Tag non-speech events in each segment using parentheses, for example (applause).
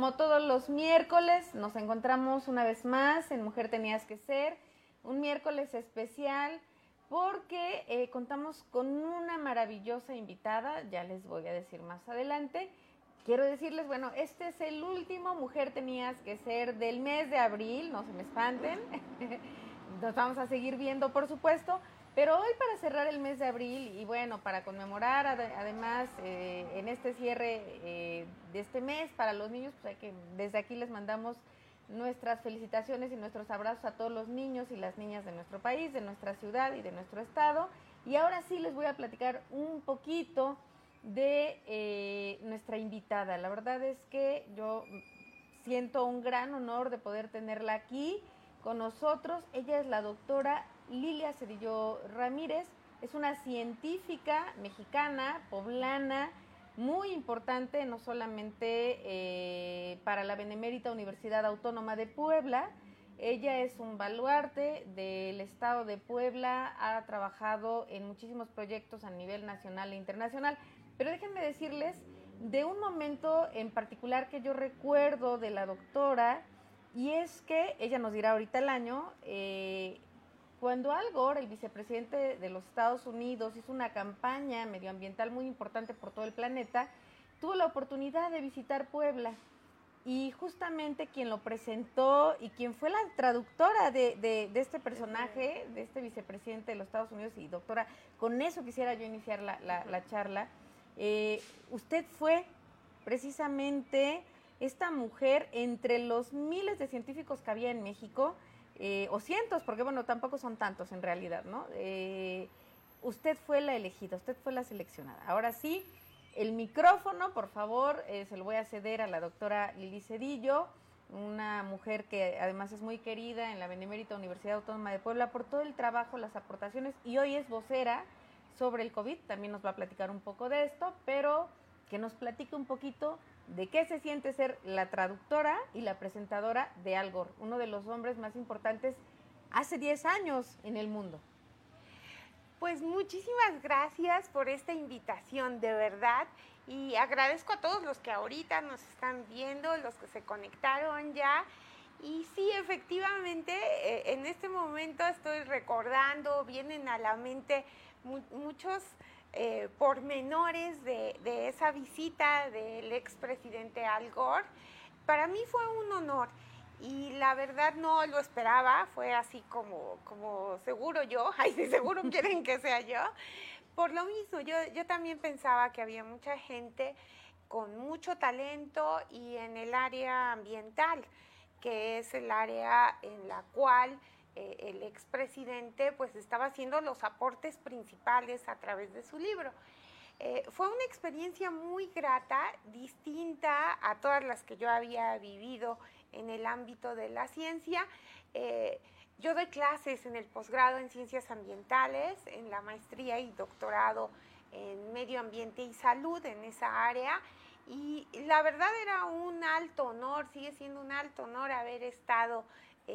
Como todos los miércoles, nos encontramos una vez más en Mujer Tenías que Ser. Un miércoles especial porque eh, contamos con una maravillosa invitada, ya les voy a decir más adelante. Quiero decirles, bueno, este es el último Mujer Tenías que Ser del mes de abril, no se me espanten. (laughs) Nos vamos a seguir viendo, por supuesto, pero hoy para cerrar el mes de abril y bueno, para conmemorar además eh, en este cierre eh, de este mes para los niños, pues hay que desde aquí les mandamos nuestras felicitaciones y nuestros abrazos a todos los niños y las niñas de nuestro país, de nuestra ciudad y de nuestro estado. Y ahora sí les voy a platicar un poquito de eh, nuestra invitada. La verdad es que yo siento un gran honor de poder tenerla aquí con nosotros. Ella es la doctora Lilia Cedillo Ramírez. Es una científica mexicana, poblana, muy importante, no solamente eh, para la Benemérita Universidad Autónoma de Puebla. Ella es un baluarte del Estado de Puebla, ha trabajado en muchísimos proyectos a nivel nacional e internacional. Pero déjenme decirles de un momento en particular que yo recuerdo de la doctora, y es que ella nos dirá ahorita el año, eh, cuando Al Gore, el vicepresidente de los Estados Unidos, hizo una campaña medioambiental muy importante por todo el planeta, tuvo la oportunidad de visitar Puebla. Y justamente quien lo presentó y quien fue la traductora de, este personaje, de este vicepresidente de los Estados Unidos, y doctora, con eso quisiera yo iniciar la, charla, eh, usted fue precisamente esta mujer entre los miles de científicos que había en México, eh, o cientos, porque bueno, tampoco son tantos en realidad, ¿no? Eh, usted fue la elegida, usted fue la seleccionada. Ahora sí, el micrófono, por favor, eh, se lo voy a ceder a la doctora Lili Cedillo, una mujer que además es muy querida en la Benemérita Universidad Autónoma de Puebla por todo el trabajo, las aportaciones, y hoy es vocera sobre el COVID, también nos va a platicar un poco de esto, pero que nos platique un poquito de qué se siente ser la traductora y la presentadora de Al Gore, uno de los hombres más importantes hace 10 años en el mundo. Pues muchísimas gracias por esta invitación, de verdad. Y agradezco a todos los que ahorita nos están viendo, los que se conectaron ya. Y sí, efectivamente, eh, en este momento estoy recordando, vienen a la mente muchos eh, pormenores de, de, esa visita del expresidente Al Gore. Para mí fue un honor y la verdad no lo esperaba, fue así como, como seguro yo, (laughs) ay, si seguro quieren que sea yo. Por lo mismo, yo, yo también pensaba que había mucha gente con mucho talento y en el área ambiental, que es el área en la cual eh, el expresidente pues estaba haciendo los aportes principales a través de su libro. Eh, fue una experiencia muy grata, distinta a todas las que yo había vivido en el ámbito de la ciencia. Eh, yo doy clases en el posgrado en ciencias ambientales, en la maestría y doctorado en medio ambiente y salud en esa área. Y la verdad era un alto honor, sigue siendo un alto honor haber estado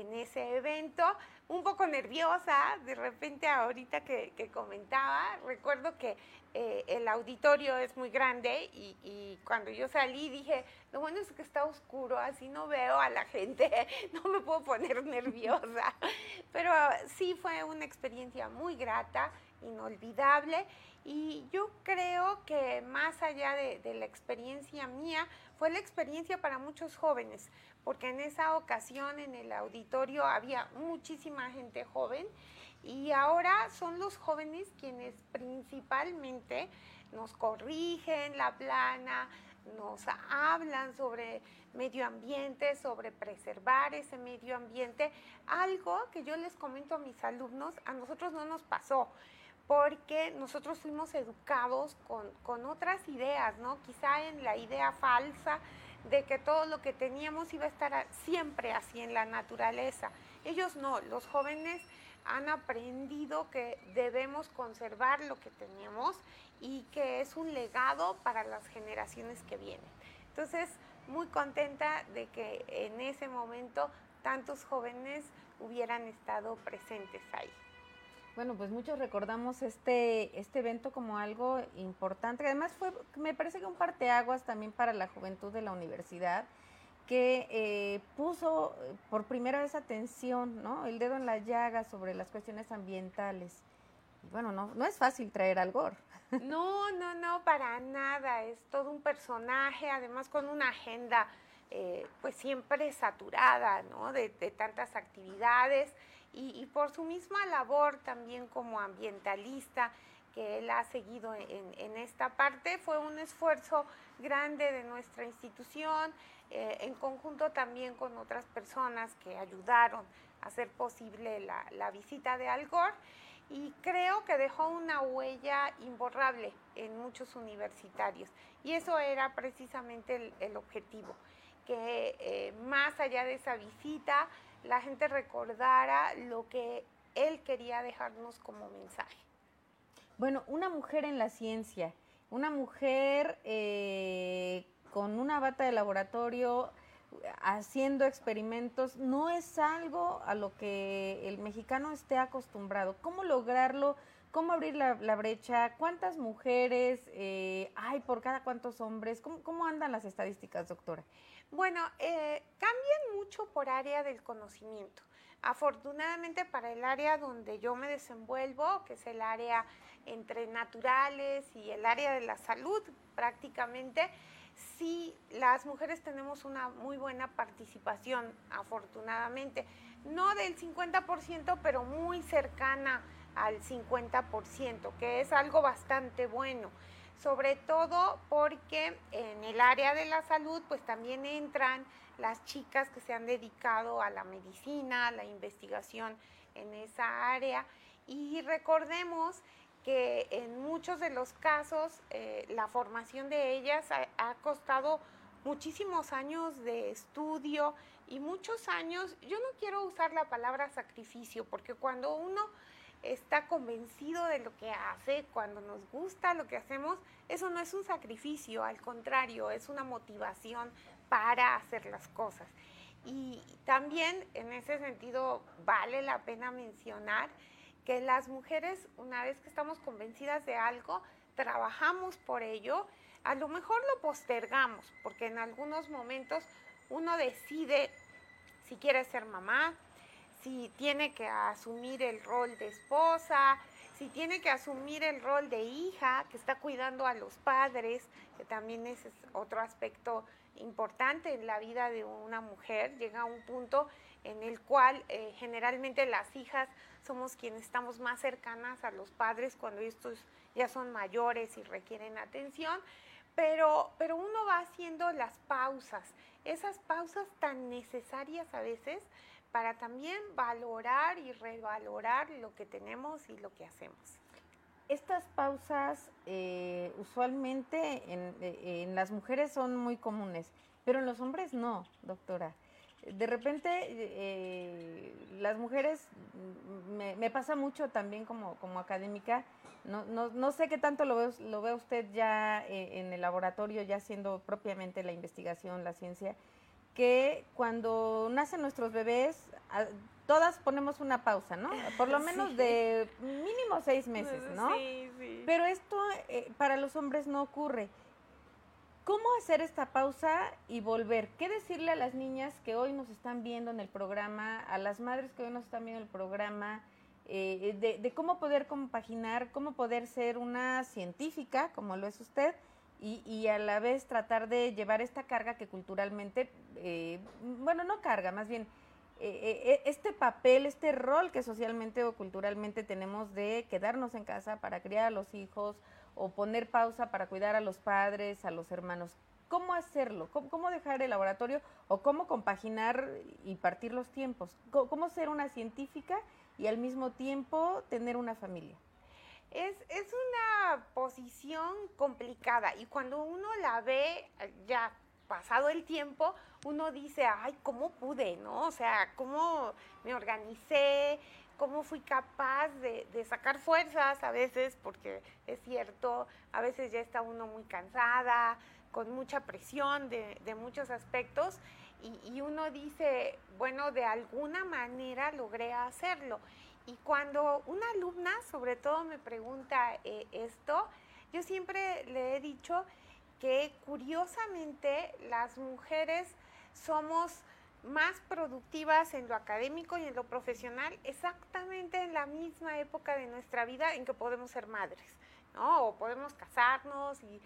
en ese evento, un poco nerviosa, de repente ahorita que, comentaba, recuerdo que eh, el auditorio es muy grande y, y, cuando yo salí dije, lo bueno es que está oscuro, así no veo a la gente, (laughs) no me puedo poner nerviosa, (laughs) pero sí fue una experiencia muy grata, inolvidable y yo creo que más allá de, de la experiencia mía, fue la experiencia para muchos jóvenes, porque en esa ocasión en el auditorio había muchísima gente joven y ahora son los jóvenes quienes principalmente nos corrigen la plana, nos hablan sobre medio ambiente, sobre preservar ese medio ambiente, algo que yo les comento a mis alumnos, a nosotros no nos pasó porque nosotros fuimos educados con, con, otras ideas, ¿no? Quizá en la idea falsa de que todo lo que teníamos iba a estar siempre así en la naturaleza. Ellos no, los jóvenes han aprendido que debemos conservar lo que tenemos y que es un legado para las generaciones que vienen. Entonces, muy contenta de que en ese momento tantos jóvenes hubieran estado presentes ahí. Bueno, pues muchos recordamos este, este evento como algo importante. Además fue, me parece que un parteaguas también para la juventud de la universidad, que eh, puso por primera vez atención, ¿no? El dedo en la llaga sobre las cuestiones ambientales. Bueno, no, no es fácil traer al. (laughs) No, no, no, para nada. Es todo un personaje, además con una agenda eh, pues siempre saturada, ¿no? De tantas actividades y, por su misma labor también como ambientalista que él ha seguido en, esta parte, fue un esfuerzo grande de nuestra institución, eh, en conjunto también con otras personas que ayudaron a hacer posible la, visita de Al Gore y creo que dejó una huella imborrable en muchos universitarios. Y eso era precisamente el, objetivo, que eh, más allá de esa visita, la gente recordara lo que él quería dejarnos como mensaje. Bueno, una mujer en la ciencia, una mujer eh, con una bata de laboratorio haciendo experimentos, no es algo a lo que el mexicano esté acostumbrado. ¿Cómo lograrlo? ¿Cómo abrir la, brecha? ¿Cuántas mujeres eh, hay por cada cuántos hombres? ¿Cómo, ¿Cómo andan las estadísticas, doctora? Bueno, eh, cambian mucho por área del conocimiento. Afortunadamente para el área donde yo me desenvuelvo, que es el área entre naturales y el área de la salud prácticamente, sí las mujeres tenemos una muy buena participación, afortunadamente. No del 50%, pero muy cercana al 50%, que es algo bastante bueno sobre todo porque en el área de la salud pues también entran las chicas que se han dedicado a la medicina, a la investigación en esa área. Y recordemos que en muchos de los casos eh, la formación de ellas ha, costado muchísimos años de estudio y muchos años, yo no quiero usar la palabra sacrificio, porque cuando uno está convencido de lo que hace, cuando nos gusta lo que hacemos, eso no es un sacrificio, al contrario, es una motivación para hacer las cosas. Y también en ese sentido vale la pena mencionar que las mujeres, una vez que estamos convencidas de algo, trabajamos por ello, a lo mejor lo postergamos, porque en algunos momentos uno decide si quiere ser mamá, si tiene que asumir el rol de esposa, si tiene que asumir el rol de hija, que está cuidando a los padres, que también es otro aspecto importante en la vida de una mujer, llega a un punto en el cual eh, generalmente las hijas somos quienes estamos más cercanas a los padres cuando estos ya son mayores y requieren atención, pero, pero uno va haciendo las pausas, esas pausas tan necesarias a veces para también valorar y revalorar lo que tenemos y lo que hacemos. Estas pausas eh, usualmente eh, en, las mujeres son muy comunes, pero en los hombres no, doctora. De repente eh, las mujeres, mm, me, pasa mucho también como, como académica, no, no, no, sé qué tanto lo ve, lo ve usted ya en el laboratorio, ya haciendo propiamente la investigación, la ciencia, que cuando nacen nuestros bebés, todas ponemos una pausa, ¿no? Por lo (laughs) menos de mínimo seis meses, (laughs) ¿no? Sí, sí. Pero esto eh, para los hombres no ocurre. ¿Cómo hacer esta pausa y volver? ¿Qué decirle a las niñas que hoy nos están viendo en el programa, a las madres que hoy nos están viendo en el programa, eh, de, de, cómo poder compaginar, cómo poder ser una científica, como lo es usted, y, y, a la vez tratar de llevar esta carga que culturalmente, eh, bueno, no carga, más bien eh, eh, este papel, este rol que socialmente o culturalmente tenemos de quedarnos en casa para criar a los hijos o poner pausa para cuidar a los padres, a los hermanos. ¿Cómo hacerlo? ¿Cómo, dejar el laboratorio o cómo compaginar y partir los tiempos? ¿Cómo ser una científica y al mismo tiempo tener una familia? Es, es una posición complicada y cuando uno la ve ya pasado el tiempo, uno dice, ay, ¿cómo pude? ¿No? O sea, ¿cómo me organicé? ¿Cómo fui capaz de, sacar fuerzas a veces? Porque es cierto, a veces ya está uno muy cansada, con mucha presión de, muchos aspectos, y, y uno dice, bueno, de alguna manera logré hacerlo. Y cuando una alumna, sobre todo, me pregunta eh, esto, yo siempre le he dicho que curiosamente las mujeres somos más productivas en lo académico y en lo profesional exactamente en la misma época de nuestra vida en que podemos ser madres, ¿no? O podemos casarnos y,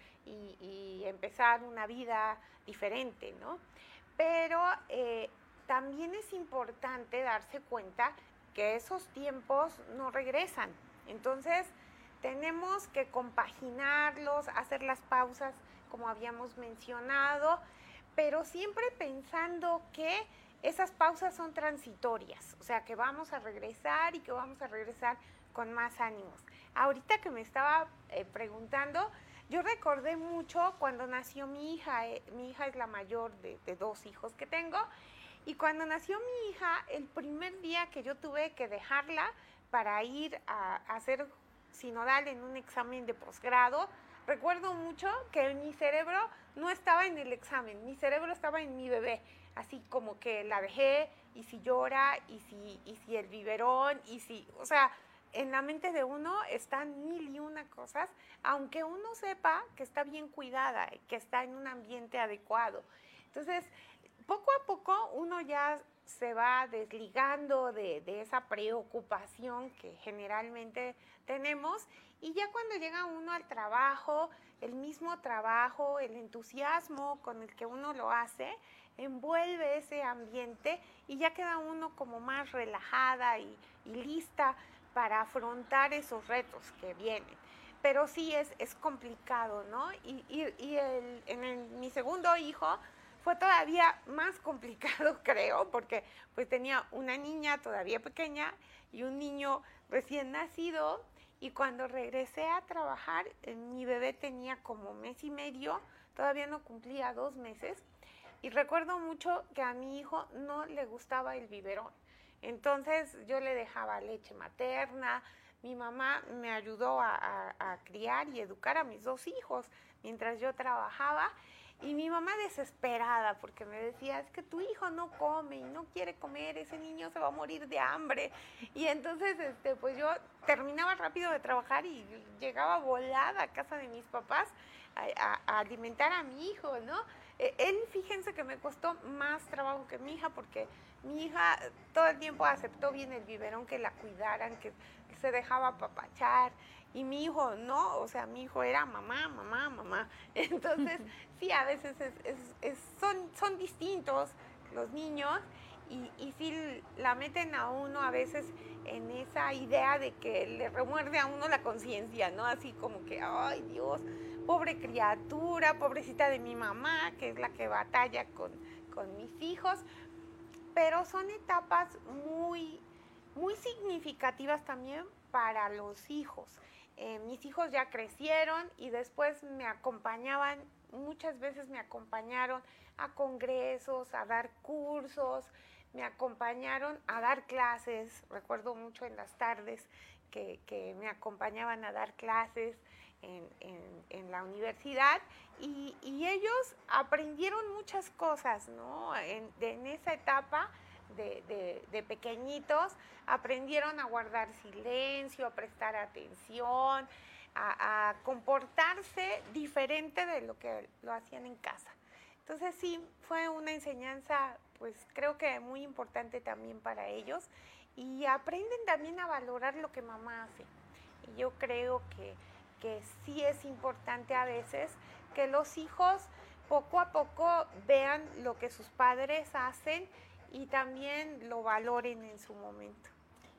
empezar una vida diferente, ¿no? Pero eh, también es importante darse cuenta que esos tiempos no regresan. Entonces, tenemos que compaginarlos, hacer las pausas como habíamos mencionado, pero siempre pensando que esas pausas son transitorias, o sea, que vamos a regresar y que vamos a regresar con más ánimos. Ahorita que me estaba eh, preguntando, yo recordé mucho cuando nació mi hija, eh, mi hija es la mayor de, dos hijos que tengo, y cuando nació mi hija, el primer día que yo tuve que dejarla para ir a hacer sinodal en un examen de posgrado, recuerdo mucho que mi cerebro no estaba en el examen, mi cerebro estaba en mi bebé, así como que la dejé y si llora y si, y si el biberón y si, o sea, en la mente de uno están mil y una cosas, aunque uno sepa que está bien cuidada y que está en un ambiente adecuado. Entonces, poco a poco uno ya se va desligando de, esa preocupación que generalmente tenemos y ya cuando llega uno al trabajo, el mismo trabajo, el entusiasmo con el que uno lo hace, envuelve ese ambiente y ya queda uno como más relajada y, lista para afrontar esos retos que vienen. Pero sí es, es complicado, ¿no? Y, y, en mi segundo hijo fue todavía más complicado, (laughs) creo, porque pues tenía una niña todavía pequeña y un niño recién nacido y cuando regresé a trabajar, eh, mi bebé tenía como mes y medio, todavía no cumplía dos meses. Y recuerdo mucho que a mi hijo no le gustaba el biberón. Entonces yo le dejaba leche materna. Mi mamá me ayudó a, a criar y educar a mis dos hijos mientras yo trabajaba. Y mi mamá desesperada porque me decía, es que tu hijo no come y no quiere comer, ese niño se va a morir de hambre. Y entonces, este, pues yo terminaba rápido de trabajar y llegaba volada a casa de mis papás a, alimentar a mi hijo, ¿no? E, él, fíjense que me costó más trabajo que mi hija porque mi hija todo el tiempo aceptó bien el biberón, que la cuidaran, que se dejaba papachar y mi hijo no, o sea, mi hijo era mamá, mamá, mamá. (laughs) Entonces, (laughs) sí, a veces es, son, son distintos los niños y, y sí la meten a uno a veces en esa idea de que le remuerde a uno la conciencia, ¿no? Así como que, ay Dios, pobre criatura, pobrecita de mi mamá, que es la que batalla con, con mis hijos. Pero son etapas muy, muy significativas también para los hijos. Eh, mis hijos ya crecieron y después me acompañaban, muchas veces me acompañaron a congresos, a dar cursos, me acompañaron a dar clases, recuerdo mucho en las tardes que, me acompañaban a dar clases en, la universidad y, ellos aprendieron muchas cosas, ¿no? En, en esa etapa de, pequeñitos aprendieron a guardar silencio, a prestar atención, a, comportarse diferente de lo que lo hacían en casa. Entonces sí, fue una enseñanza, pues creo que muy importante también para ellos y aprenden también a valorar lo que mamá hace. Y yo creo que, que sí es importante a veces que los hijos poco a poco vean lo que sus padres hacen y también lo valoren en su momento.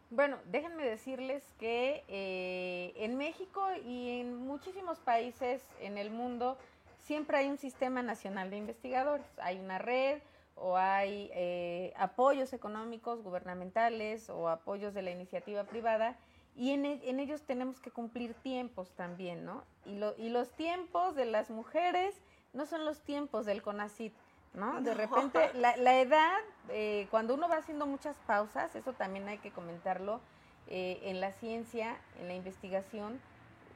Bueno, déjenme decirles que eh, en México y en muchísimos países en el mundo siempre hay un sistema nacional de investigadores, hay una red o hay eh, apoyos económicos gubernamentales o apoyos de la iniciativa privada y en, en, ellos tenemos que cumplir tiempos también, ¿no? Y, lo, y los tiempos de las mujeres no son los tiempos del CONACIT. ¿No? De repente, (laughs) la, la edad, eh, cuando uno va haciendo muchas pausas, eso también hay que comentarlo, eh, en la ciencia, en la investigación,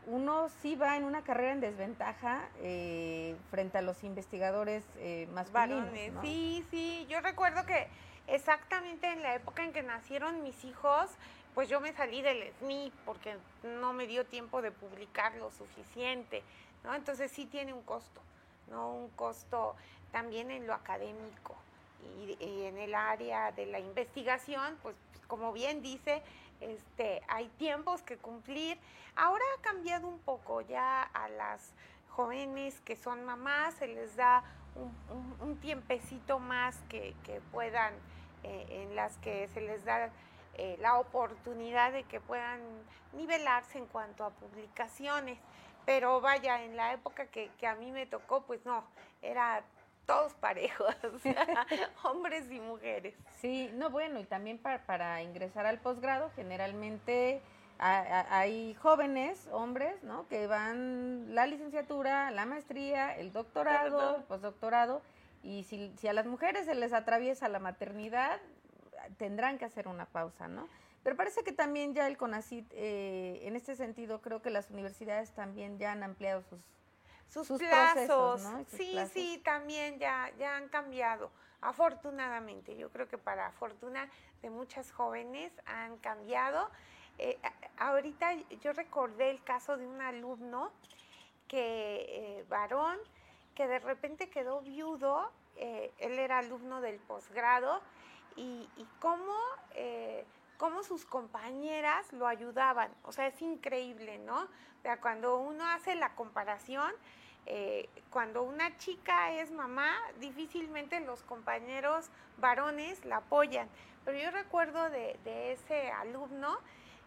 uno sí va en una carrera en desventaja eh, frente a los investigadores masculinos. Sí, sí, yo recuerdo que exactamente en la época en que nacieron mis hijos, pues yo me salí del SNI porque no me dio tiempo de publicar lo suficiente, ¿no? Entonces sí tiene un costo, ¿no? Un costo también en lo académico y, en el área de la investigación, pues como bien dice, este, hay tiempos que cumplir. Ahora ha cambiado un poco ya a las jóvenes que son mamás, se les da un, tiempecito más que, puedan, eh, en las que se les da eh, la oportunidad de que puedan nivelarse en cuanto a publicaciones. Pero vaya, en la época que, a mí me tocó, pues no, era todos parejos, (laughs) hombres y mujeres. Sí, no, bueno, y también para, ingresar al posgrado, generalmente hay jóvenes, hombres, ¿no? Que van la licenciatura, la maestría, el doctorado, el postdoctorado, y si, si a las mujeres se les atraviesa la maternidad, tendrán que hacer una pausa, ¿no? Pero parece que también ya el CONACIT, eh, en este sentido, creo que las universidades también ya han ampliado sus, sus, plazos. sí, sí, también ya, ya han cambiado. Afortunadamente, yo creo que para fortuna de muchas jóvenes han cambiado. Eh, ahorita yo recordé el caso de un alumno que, eh, varón, que de repente quedó viudo, él era alumno del posgrado, y, cómo, sus compañeras lo ayudaban. O sea, es increíble, ¿no? O sea, cuando uno hace la comparación, eh, cuando una chica es mamá, difícilmente los compañeros varones la apoyan. Pero yo recuerdo de, ese alumno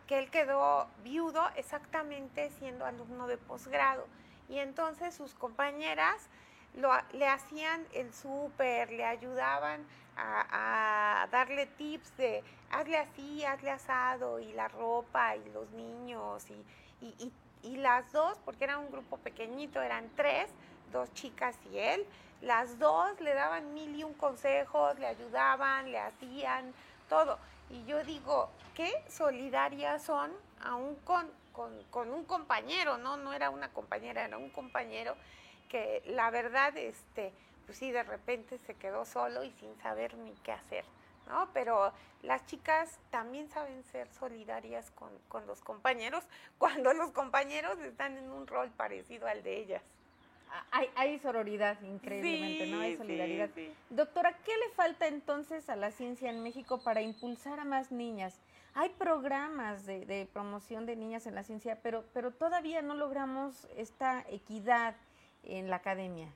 que él quedó viudo exactamente siendo alumno de posgrado. Y entonces sus compañeras le hacían el súper, le ayudaban a, darle tips de hazle así, hazle asado, y la ropa, y los niños, y, y, las dos, porque era un grupo pequeñito, eran tres, dos chicas y él, las dos le daban mil y un consejos, le ayudaban, le hacían todo. Y yo digo, qué solidarias son aún con, con, con un compañero, ¿no? No era una compañera, era un compañero que la verdad, este, pues sí, de repente se quedó solo y sin saber ni qué hacer, ¿no? Pero las chicas también saben ser solidarias con, los compañeros (laughs) cuando los compañeros están en un rol parecido al de ellas. Hay, hay sororidad, increíblemente, ¿no? Hay solidaridad. Doctora, ¿qué le falta entonces a la ciencia en México para impulsar a más niñas? Hay programas de, de promoción de niñas en la ciencia, pero, pero todavía no logramos esta equidad en la academia?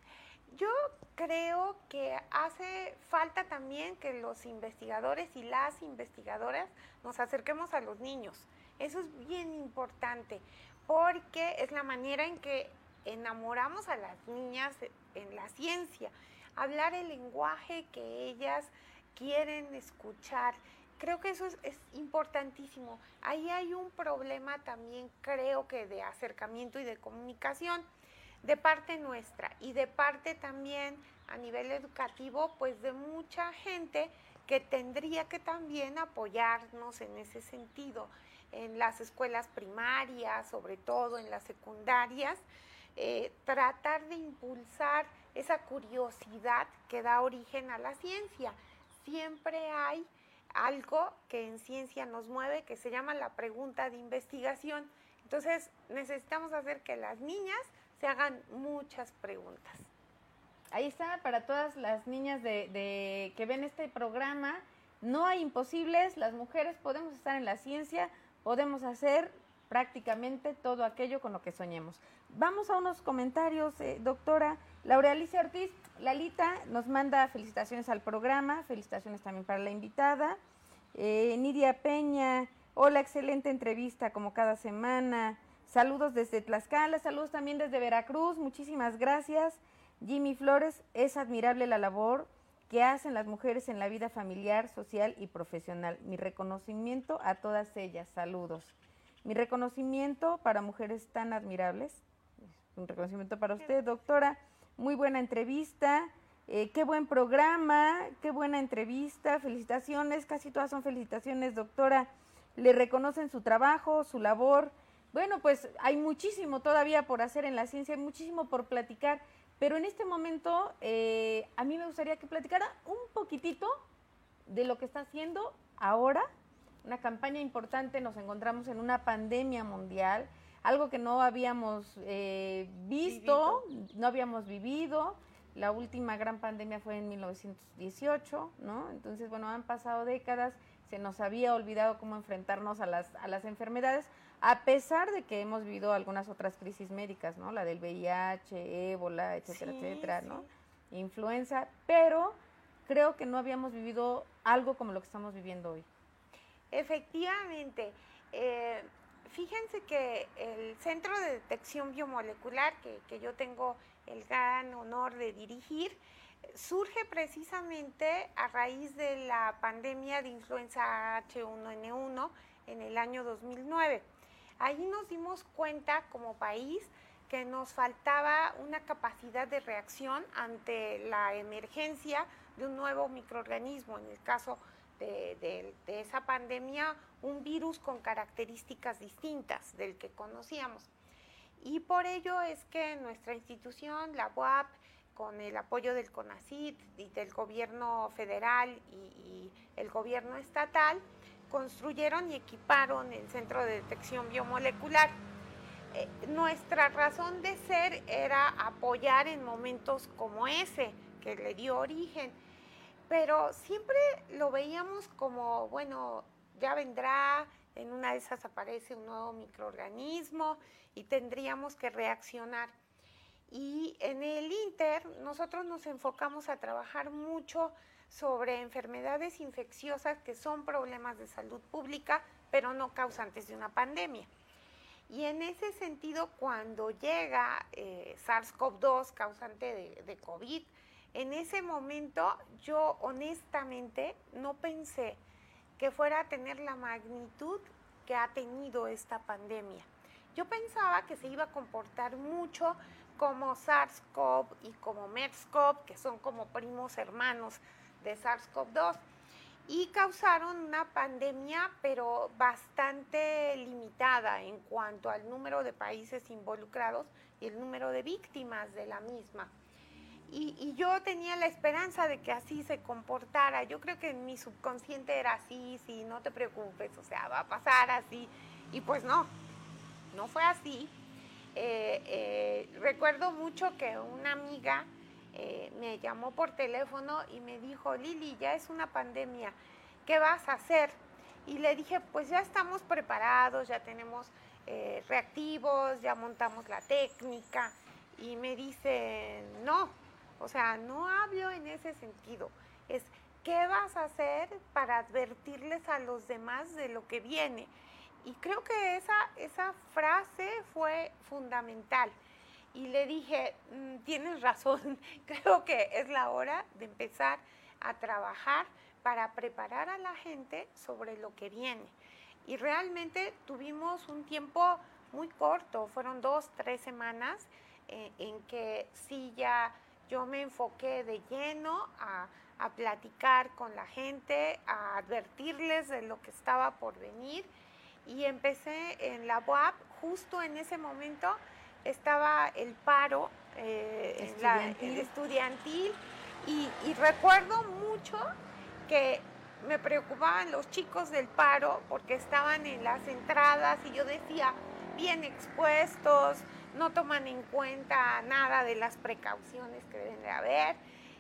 Yo creo que hace falta también que los investigadores y las investigadoras nos acerquemos a los niños. Eso es bien importante porque es la manera en que enamoramos a las niñas en la ciencia. Hablar el lenguaje que ellas quieren escuchar. Creo que eso es, importantísimo. Ahí hay un problema también, creo que de acercamiento y de comunicación de parte nuestra y de parte también a nivel educativo, pues de mucha gente que tendría que también apoyarnos en ese sentido, en las escuelas primarias, sobre todo en las secundarias, eh, tratar de impulsar esa curiosidad que da origen a la ciencia. Siempre hay algo que en ciencia nos mueve, que se llama la pregunta de investigación. Entonces necesitamos hacer que las niñas se hagan muchas preguntas. Ahí está, para todas las niñas de, que ven este programa, no hay imposibles, las mujeres podemos estar en la ciencia, podemos hacer prácticamente todo aquello con lo que soñemos. Vamos a unos comentarios, eh, doctora. Laura Alicia Ortiz, Lalita nos manda felicitaciones al programa, felicitaciones también para la invitada. Eh, Nidia Peña, hola, excelente entrevista como cada semana. Saludos desde Tlaxcala, saludos también desde Veracruz, muchísimas gracias. Jimmy Flores, es admirable la labor que hacen las mujeres en la vida familiar, social y profesional. Mi reconocimiento a todas ellas, saludos. Mi reconocimiento para mujeres tan admirables. Un reconocimiento para usted, doctora. Muy buena entrevista. Eh, qué buen programa, qué buena entrevista. Felicitaciones, casi todas son felicitaciones, doctora. Le reconocen su trabajo, su labor bueno, pues hay muchísimo todavía por hacer en la ciencia, hay muchísimo por platicar, pero en este momento eh, a mí me gustaría que platicara un poquitito de lo que está haciendo ahora una campaña importante, nos encontramos en una pandemia mundial, algo que no habíamos eh, visto, no habíamos vivido. La última gran pandemia fue en 1918, ¿no? Entonces, bueno, han pasado décadas, se nos había olvidado cómo enfrentarnos a las, a las enfermedades, a pesar de que hemos vivido algunas otras crisis médicas, ¿no? La del VIH, ébola, etcétera, etcétera, ¿no? Influenza, pero creo que no habíamos vivido algo como lo que estamos viviendo hoy. Efectivamente. Eh, fíjense que el Centro de Detección Biomolecular, que, yo tengo el gran honor de dirigir, surge precisamente a raíz de la pandemia de influenza H1N1 en el año 2009. Ahí nos dimos cuenta como país que nos faltaba una capacidad de reacción ante la emergencia de un nuevo microorganismo, en el caso de, esa pandemia, un virus con características distintas del que conocíamos. Y por ello es que nuestra institución, la UAP, con el apoyo del CONACIT y del gobierno federal y, el gobierno estatal, construyeron y equiparon el Centro de Detección Biomolecular. Eh, nuestra razón de ser era apoyar en momentos como ese, que le dio origen pero siempre lo veíamos como, bueno, ya vendrá, en una de esas aparece un nuevo microorganismo y tendríamos que reaccionar. Y en el Inter nosotros nos enfocamos a trabajar mucho sobre enfermedades infecciosas que son problemas de salud pública, pero no causantes de una pandemia. Y en ese sentido, cuando llega eh, SARS-CoV-2, causante de, de COVID, en ese momento yo honestamente no pensé que fuera a tener la magnitud que ha tenido esta pandemia. Yo pensaba que se iba a comportar mucho como SARS-CoV y como MERS-CoV, que son como primos hermanos de SARS-CoV-2, y causaron una pandemia, pero bastante limitada en cuanto al número de países involucrados y el número de víctimas de la misma. Y, yo tenía la esperanza de que así se comportara. Yo creo que en mi subconsciente era así, sí, no te preocupes, o sea, va a pasar así. Y pues no, no fue así. Eh, eh, recuerdo mucho que una amiga eh, me llamó por teléfono y me dijo, Lili, ya es una pandemia, ¿qué vas a hacer? Y le dije, pues ya estamos preparados, ya tenemos reactivos, ya montamos la técnica. Y me dice, no, o sea, no hablo en ese sentido. Es qué vas a hacer para advertirles a los demás de lo que viene. Y creo que esa, esa frase fue fundamental. Y le dije, mm, tienes razón, (laughs) creo que es la hora de empezar a trabajar para preparar a la gente sobre lo que viene. Y realmente tuvimos un tiempo muy corto, fueron dos, tres semanas eh, en que sí ya yo me enfoqué de lleno a, platicar con la gente, a advertirles de lo que estaba por venir y empecé en la UAP, justo en ese momento estaba el paro eh, estudiantil, y, y, recuerdo mucho que me preocupaban los chicos del paro porque estaban en las entradas y yo decía, bien expuestos, no toman en cuenta nada de las precauciones que deben de haber.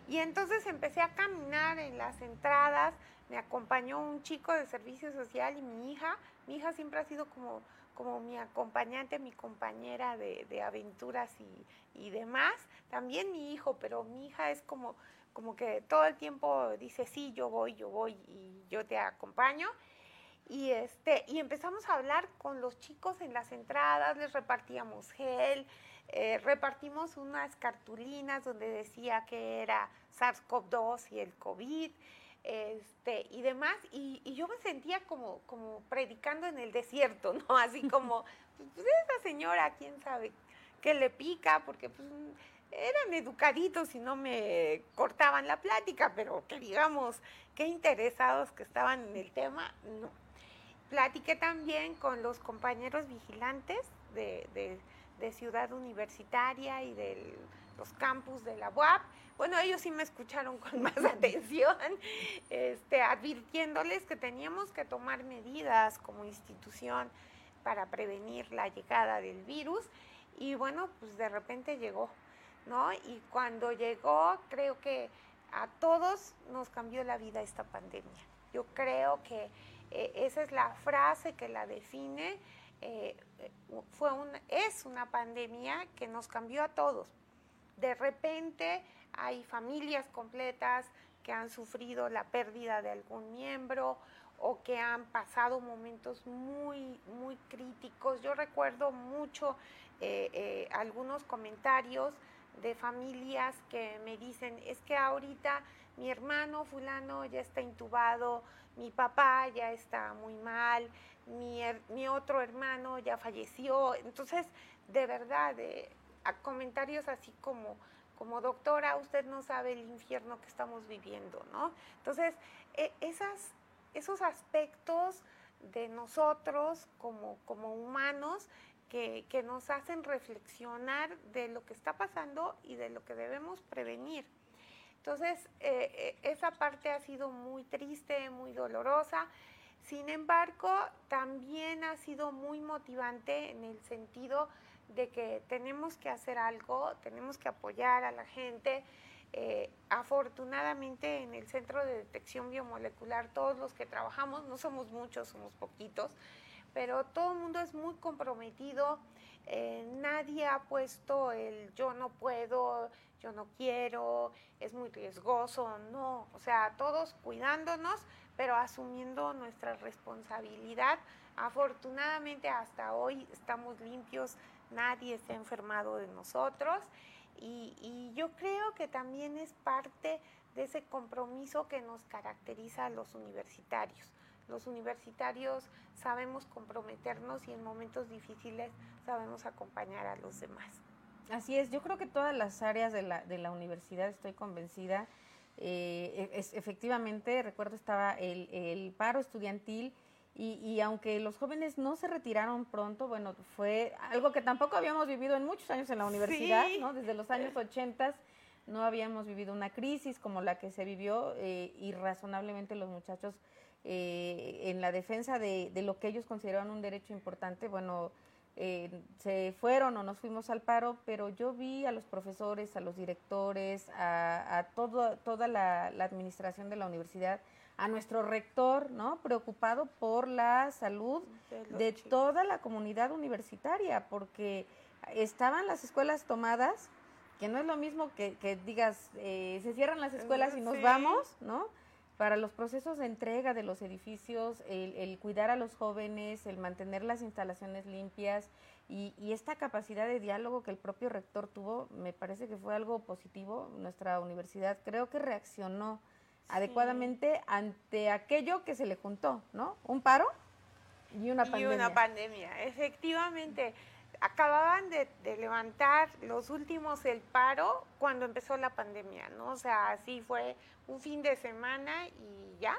Y entonces empecé a caminar en las entradas, me acompañó un chico de servicio social y mi hija, mi hija siempre ha sido como, como mi acompañante, mi compañera de, aventuras y, demás, también mi hijo, pero mi hija es como, como que todo el tiempo dice, sí, yo voy, yo voy y yo te acompaño. Y, este, y empezamos a hablar con los chicos en las entradas, les repartíamos gel, eh, repartimos unas cartulinas donde decía que era SARS-CoV-2 y el COVID este, y demás, y, yo me sentía como, como predicando en el desierto, (laughs) ¿no? Así como, pues esa señora, quién sabe, que le pica, porque pues, eran educaditos y no me cortaban la plática, pero que digamos, qué interesados que estaban en el tema, no. Platiqué también con los compañeros vigilantes de, Ciudad Universitaria y del los campus de la UAP. Bueno, ellos sí me escucharon con (laughs) más atención, este, advirtiéndoles que teníamos que tomar medidas como institución para prevenir la llegada del virus. Y bueno, pues de repente llegó, ¿no? Y cuando llegó, creo que a todos nos cambió la vida esta pandemia. Yo creo que eh, esa es la frase que la define. Eh, fue es una pandemia que nos cambió a todos. De repente hay familias completas que han sufrido la pérdida de algún miembro o que han pasado momentos muy, muy críticos. Yo recuerdo mucho eh, algunos comentarios de familias que me dicen, es que ahorita mi hermano fulano ya está intubado, mi papá ya está muy mal, mi, otro hermano ya falleció. Entonces, de verdad, a comentarios así como, como doctora, usted no sabe el infierno que estamos viviendo, ¿no? Entonces, e, esos aspectos de nosotros como, como humanos que, nos hacen reflexionar de lo que está pasando y de lo que debemos prevenir. Entonces, eh, eh, esa parte ha sido muy triste, muy dolorosa. Sin embargo, también ha sido muy motivante en el sentido de que tenemos que hacer algo, tenemos que apoyar a la gente. Eh, afortunadamente en el Centro de Detección Biomolecular, todos los que trabajamos, no somos muchos, somos poquitos, pero todo el mundo es muy comprometido. Eh, nadie ha puesto el yo no puedo, yo no quiero, es muy riesgoso, no. O sea, todos cuidándonos, pero asumiendo nuestra responsabilidad. Afortunadamente hasta hoy estamos limpios, nadie está enfermado de nosotros y, yo creo que también es parte de ese compromiso que nos caracteriza a los universitarios los universitarios sabemos comprometernos y en momentos difíciles sabemos acompañar a los demás. Así es, yo creo que todas las áreas de la, de la universidad, estoy convencida, eh, es, efectivamente, recuerdo estaba el, el paro estudiantil y, y, aunque los jóvenes no se retiraron pronto, bueno, fue algo que tampoco habíamos vivido en muchos años en la universidad, ¿no? Desde los años 80 no habíamos vivido una crisis como la que se vivió eh, y razonablemente los muchachos eh, en la defensa de, lo que ellos consideraban un derecho importante, bueno, eh, se fueron o nos fuimos al paro, pero yo vi a los profesores, a los directores, a, todo, toda la, administración de la universidad, a nuestro rector, ¿no? Preocupado por la salud de, toda la comunidad universitaria, porque estaban las escuelas tomadas, que no es lo mismo que, digas, eh, se cierran las escuelas y nos vamos, ¿no? para los procesos de entrega de los edificios, el, cuidar a los jóvenes, el mantener las instalaciones limpias y, esta capacidad de diálogo que el propio rector tuvo, me parece que fue algo positivo. Nuestra universidad creo que reaccionó adecuadamente ante aquello que se le juntó, ¿no? Un paro y una pandemia. Y una pandemia, efectivamente acababan de, levantar los últimos el paro cuando empezó la pandemia, ¿no? O sea, así fue un fin de semana y ya,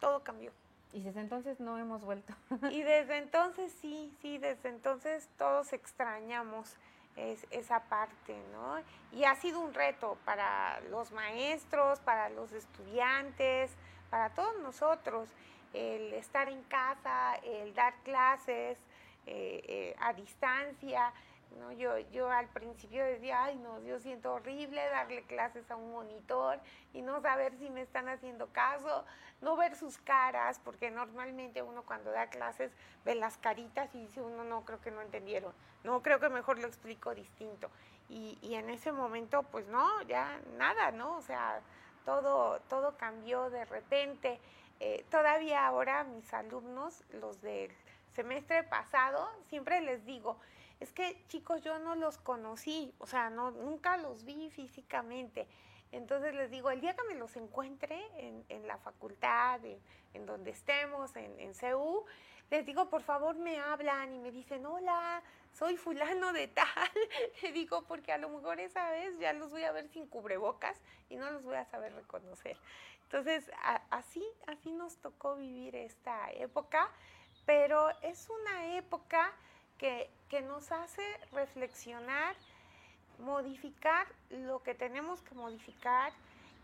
todo cambió. Y desde entonces no hemos vuelto. y desde entonces sí, sí, desde entonces todos extrañamos esa parte, ¿no? Y ha sido un reto para los maestros, para los estudiantes, para todos nosotros, el estar en casa, el dar clases, eh, eh, a distancia. ¿No? Yo, yo al principio decía, ay no, yo siento horrible darle clases a un monitor y no saber si me están haciendo caso, no ver sus caras, porque normalmente uno cuando da clases ve las caritas y dice uno, no, creo que no entendieron, no, creo que mejor lo explico distinto. Y, y en ese momento, pues no, ya nada, ¿no? O sea, todo, todo cambió de repente. Eh, todavía ahora mis alumnos, los del semestre pasado, siempre les digo, es que chicos, yo no los conocí, o sea, no, nunca los vi físicamente. Entonces les digo, el día que me los encuentre en, la facultad, en, donde estemos, en, en CEU, les digo, por favor me hablan y me dicen, hola, soy fulano de tal. (laughs) Le digo, porque a lo mejor esa vez ya los voy a ver sin cubrebocas y no los voy a saber reconocer. Entonces, así, así nos tocó vivir esta época pero es una época que, nos hace reflexionar modificar lo que tenemos que modificar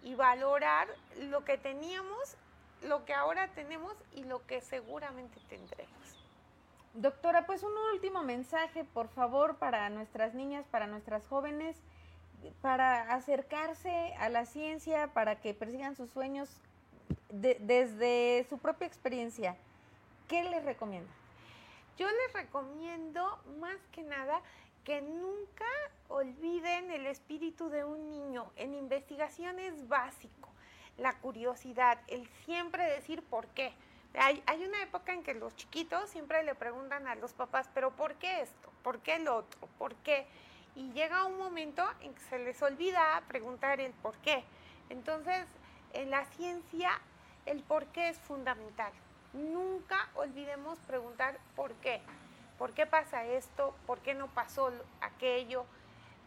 y valorar lo que teníamos, lo que ahora tenemos y lo que seguramente tendremos. Doctora, pues un último mensaje, por favor, para nuestras niñas, para nuestras jóvenes, para acercarse a la ciencia, para que persigan sus sueños desde su propia experiencia. ¿Qué les recomienda? Yo les recomiendo más que nada que nunca olviden el espíritu de un niño. En investigación es básico, la curiosidad, el siempre decir por qué. Hay, una época en que los chiquitos siempre le preguntan a los papás, pero ¿por qué esto? ¿Por qué lo otro? ¿Por qué? Y llega un momento en que se les olvida preguntar el por qué. Entonces, en la ciencia, el por qué es fundamental. Nunca olvidemos preguntar por qué. ¿Por qué pasa esto? ¿Por qué no pasó aquello?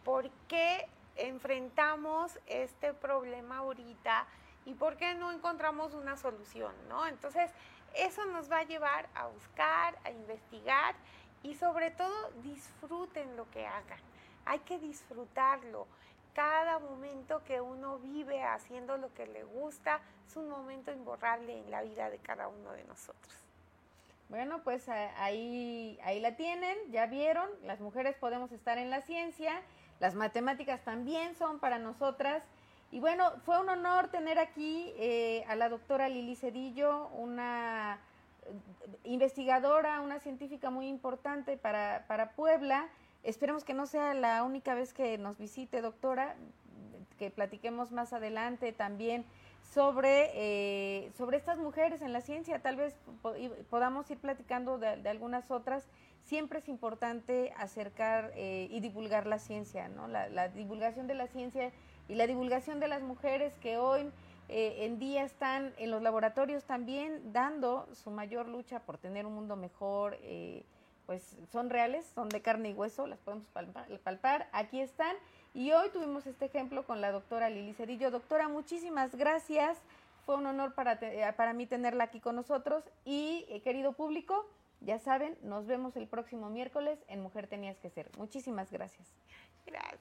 ¿Por qué enfrentamos este problema ahorita? ¿Y por qué no encontramos una solución? ¿no? Entonces, eso nos va a llevar a buscar, a investigar y sobre todo disfruten lo que hagan. Hay que disfrutarlo. Cada momento que uno vive haciendo lo que le gusta es un momento imborrable en la vida de cada uno de nosotros. Bueno, pues ahí, ahí la tienen, ya vieron, las mujeres podemos estar en la ciencia, las matemáticas también son para nosotras. Y bueno, fue un honor tener aquí eh, a la doctora Lili Cedillo, una eh, investigadora, una científica muy importante para, para Puebla. Esperemos que no sea la única vez que nos visite, doctora, que platiquemos más adelante también sobre, eh, sobre estas mujeres en la ciencia. Tal vez podamos ir platicando de, algunas otras. Siempre es importante acercar eh, y divulgar la ciencia, ¿no? La, divulgación de la ciencia y la divulgación de las mujeres que hoy eh, en día están en los laboratorios también dando su mayor lucha por tener un mundo mejor. Pues son reales, son de carne y hueso, las podemos palpar. Aquí están y hoy tuvimos este ejemplo con la doctora Lili Cedillo. Doctora, muchísimas gracias. Fue un honor para, eh, para mí tenerla aquí con nosotros. Y eh, querido público, ya saben, nos vemos el próximo miércoles en Mujer Tenías que Ser. Muchísimas gracias. Gracias.